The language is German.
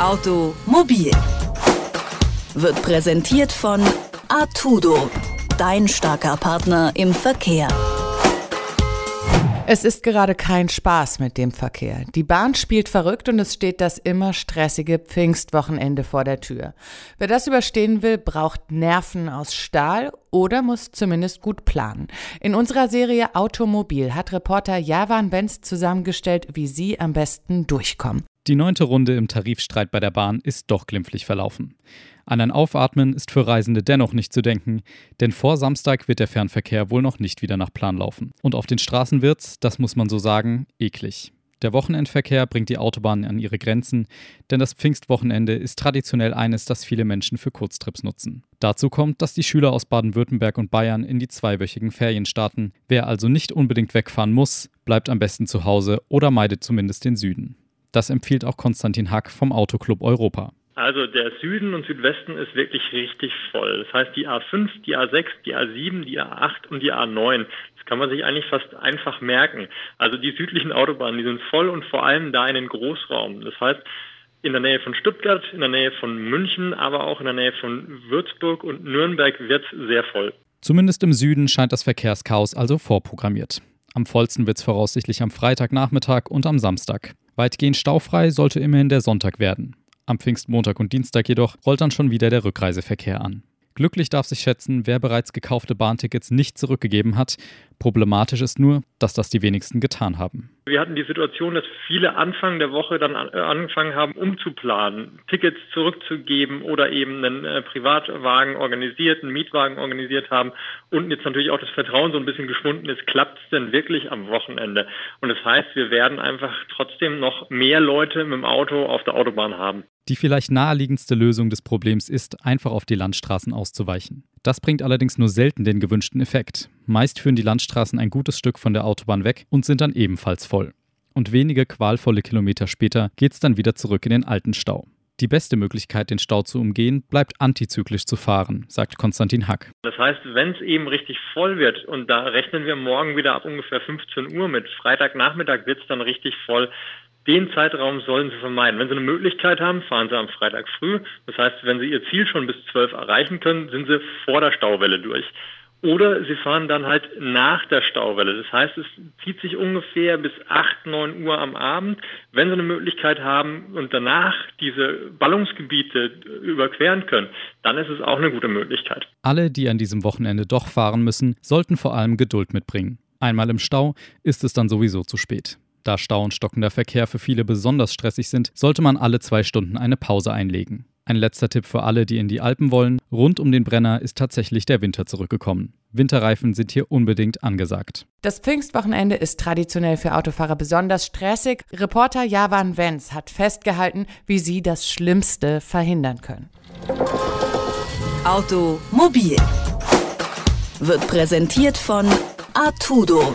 Automobil wird präsentiert von Artudo, dein starker Partner im Verkehr. Es ist gerade kein Spaß mit dem Verkehr. Die Bahn spielt verrückt und es steht das immer stressige Pfingstwochenende vor der Tür. Wer das überstehen will, braucht Nerven aus Stahl oder muss zumindest gut planen. In unserer Serie Automobil hat Reporter Javan Benz zusammengestellt, wie Sie am besten durchkommen. Die neunte Runde im Tarifstreit bei der Bahn ist doch glimpflich verlaufen. An ein Aufatmen ist für Reisende dennoch nicht zu denken, denn vor Samstag wird der Fernverkehr wohl noch nicht wieder nach Plan laufen. Und auf den Straßen wird's, das muss man so sagen, eklig. Der Wochenendverkehr bringt die Autobahnen an ihre Grenzen, denn das Pfingstwochenende ist traditionell eines, das viele Menschen für Kurztrips nutzen. Dazu kommt, dass die Schüler aus Baden-Württemberg und Bayern in die zweiwöchigen Ferien starten. Wer also nicht unbedingt wegfahren muss, bleibt am besten zu Hause oder meidet zumindest den Süden. Das empfiehlt auch Konstantin Hack vom Autoclub Europa. Also der Süden und Südwesten ist wirklich richtig voll. Das heißt die A5, die A6, die A7, die A8 und die A9. Das kann man sich eigentlich fast einfach merken. Also die südlichen Autobahnen, die sind voll und vor allem da in den Großraum. Das heißt, in der Nähe von Stuttgart, in der Nähe von München, aber auch in der Nähe von Würzburg und Nürnberg wird es sehr voll. Zumindest im Süden scheint das Verkehrschaos also vorprogrammiert. Am vollsten wird es voraussichtlich am Freitagnachmittag und am Samstag. Weitgehend staufrei sollte immerhin der Sonntag werden. Am Pfingstmontag und Dienstag jedoch rollt dann schon wieder der Rückreiseverkehr an. Glücklich darf sich schätzen, wer bereits gekaufte Bahntickets nicht zurückgegeben hat. Problematisch ist nur, dass das die wenigsten getan haben. Wir hatten die Situation, dass viele Anfang der Woche dann äh, angefangen haben, umzuplanen, Tickets zurückzugeben oder eben einen äh, Privatwagen organisiert, einen Mietwagen organisiert haben und jetzt natürlich auch das Vertrauen so ein bisschen geschwunden ist, klappt es denn wirklich am Wochenende? Und das heißt, wir werden einfach trotzdem noch mehr Leute mit dem Auto auf der Autobahn haben. Die vielleicht naheliegendste Lösung des Problems ist, einfach auf die Landstraßen auszuweichen. Das bringt allerdings nur selten den gewünschten Effekt. Meist führen die Landstraßen ein gutes Stück von der Autobahn weg und sind dann ebenfalls voll. Und wenige qualvolle Kilometer später geht es dann wieder zurück in den alten Stau. Die beste Möglichkeit, den Stau zu umgehen, bleibt antizyklisch zu fahren, sagt Konstantin Hack. Das heißt, wenn es eben richtig voll wird, und da rechnen wir morgen wieder ab ungefähr 15 Uhr mit, Freitagnachmittag wird es dann richtig voll, den Zeitraum sollen Sie vermeiden. Wenn Sie eine Möglichkeit haben, fahren Sie am Freitag früh. Das heißt, wenn Sie Ihr Ziel schon bis 12 erreichen können, sind Sie vor der Stauwelle durch. Oder Sie fahren dann halt nach der Stauwelle. Das heißt, es zieht sich ungefähr bis 8, 9 Uhr am Abend. Wenn Sie eine Möglichkeit haben und danach diese Ballungsgebiete überqueren können, dann ist es auch eine gute Möglichkeit. Alle, die an diesem Wochenende doch fahren müssen, sollten vor allem Geduld mitbringen. Einmal im Stau ist es dann sowieso zu spät. Da Stau und stockender Verkehr für viele besonders stressig sind, sollte man alle zwei Stunden eine Pause einlegen. Ein letzter Tipp für alle, die in die Alpen wollen. Rund um den Brenner ist tatsächlich der Winter zurückgekommen. Winterreifen sind hier unbedingt angesagt. Das Pfingstwochenende ist traditionell für Autofahrer besonders stressig. Reporter Javan Wenz hat festgehalten, wie sie das Schlimmste verhindern können. Automobil wird präsentiert von Artudo,